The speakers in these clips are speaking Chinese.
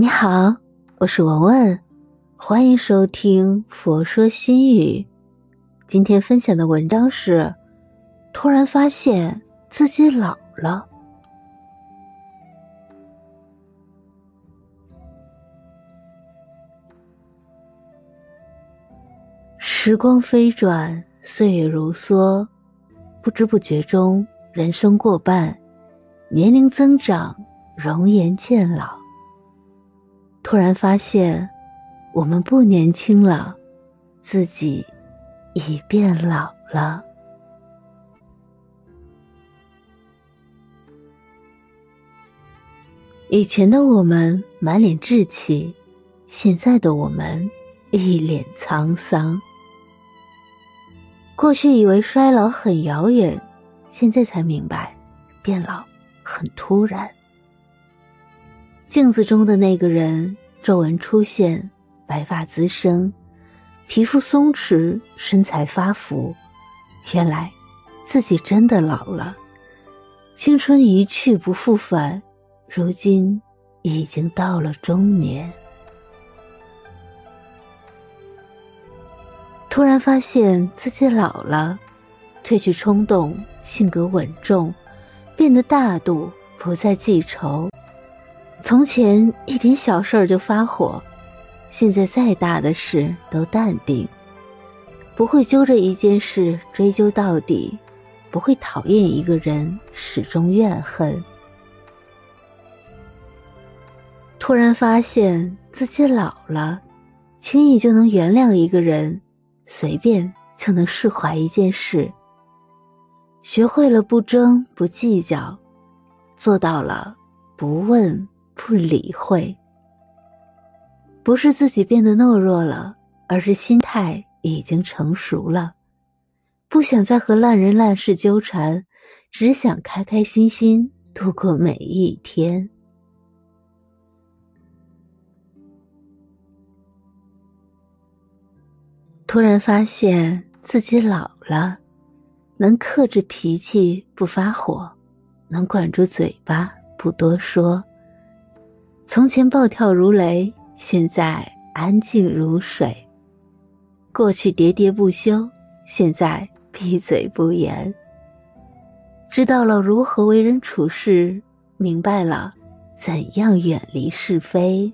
你好，我是文文，欢迎收听《佛说心语》。今天分享的文章是：突然发现自己老了。时光飞转，岁月如梭，不知不觉中，人生过半，年龄增长，容颜渐老。突然发现，我们不年轻了，自己已变老了。以前的我们满脸稚气，现在的我们一脸沧桑。过去以为衰老很遥远，现在才明白，变老很突然。镜子中的那个人，皱纹出现，白发滋生，皮肤松弛，身材发福。原来，自己真的老了。青春一去不复返，如今已经到了中年。突然发现自己老了，褪去冲动，性格稳重，变得大度，不再记仇。从前一点小事儿就发火，现在再大的事都淡定，不会揪着一件事追究到底，不会讨厌一个人始终怨恨。突然发现自己老了，轻易就能原谅一个人，随便就能释怀一件事。学会了不争不计较，做到了不问。不理会，不是自己变得懦弱了，而是心态已经成熟了，不想再和烂人烂事纠缠，只想开开心心度过每一天。突然发现自己老了，能克制脾气不发火，能管住嘴巴不多说。从前暴跳如雷，现在安静如水；过去喋喋不休，现在闭嘴不言。知道了如何为人处事，明白了怎样远离是非。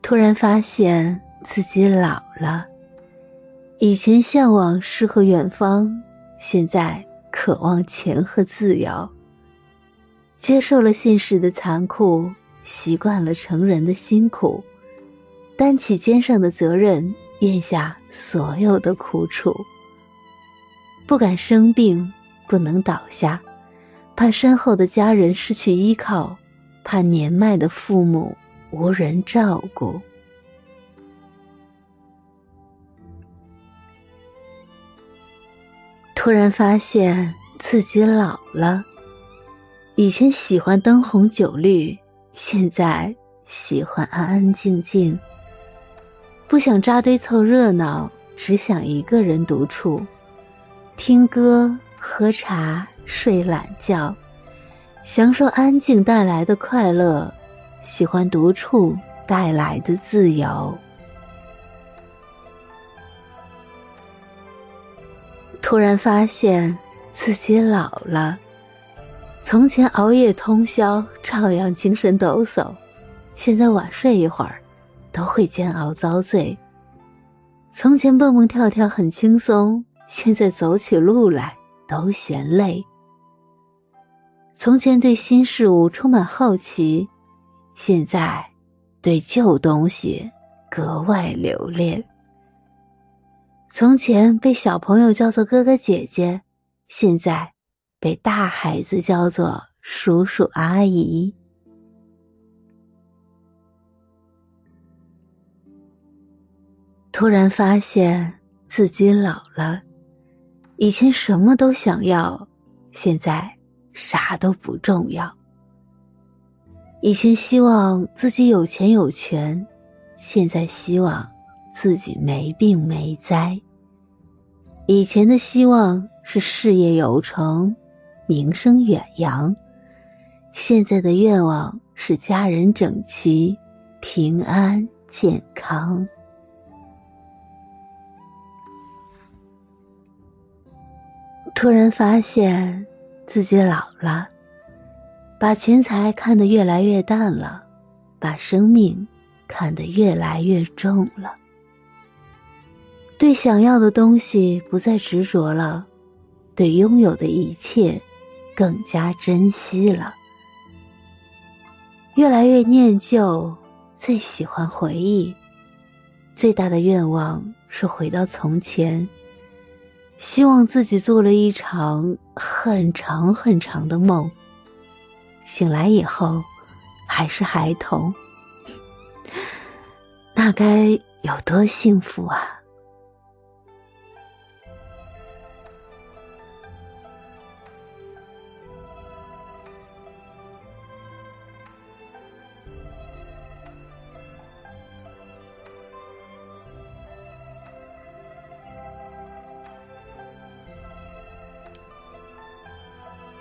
突然发现自己老了，以前向往诗和远方，现在渴望钱和自由。接受了现实的残酷，习惯了成人的辛苦，担起肩上的责任，咽下所有的苦楚。不敢生病，不能倒下，怕身后的家人失去依靠，怕年迈的父母无人照顾。突然发现自己老了。以前喜欢灯红酒绿，现在喜欢安安静静。不想扎堆凑热闹，只想一个人独处，听歌、喝茶、睡懒觉，享受安静带来的快乐，喜欢独处带来的自由。突然发现自己老了。从前熬夜通宵，照样精神抖擞；现在晚睡一会儿，都会煎熬遭罪。从前蹦蹦跳跳很轻松，现在走起路来都嫌累。从前对新事物充满好奇，现在对旧东西格外留恋。从前被小朋友叫做哥哥姐姐，现在。被大孩子叫做叔叔阿姨，突然发现自己老了。以前什么都想要，现在啥都不重要。以前希望自己有钱有权，现在希望自己没病没灾。以前的希望是事业有成。名声远扬，现在的愿望是家人整齐、平安、健康。突然发现自己老了，把钱财看得越来越淡了，把生命看得越来越重了。对想要的东西不再执着了，对拥有的一切更加珍惜了。越来越念旧，最喜欢回忆。最大的愿望是回到从前，希望自己做了一场很长很长的梦。醒来以后，还是孩童，那该有多幸福啊！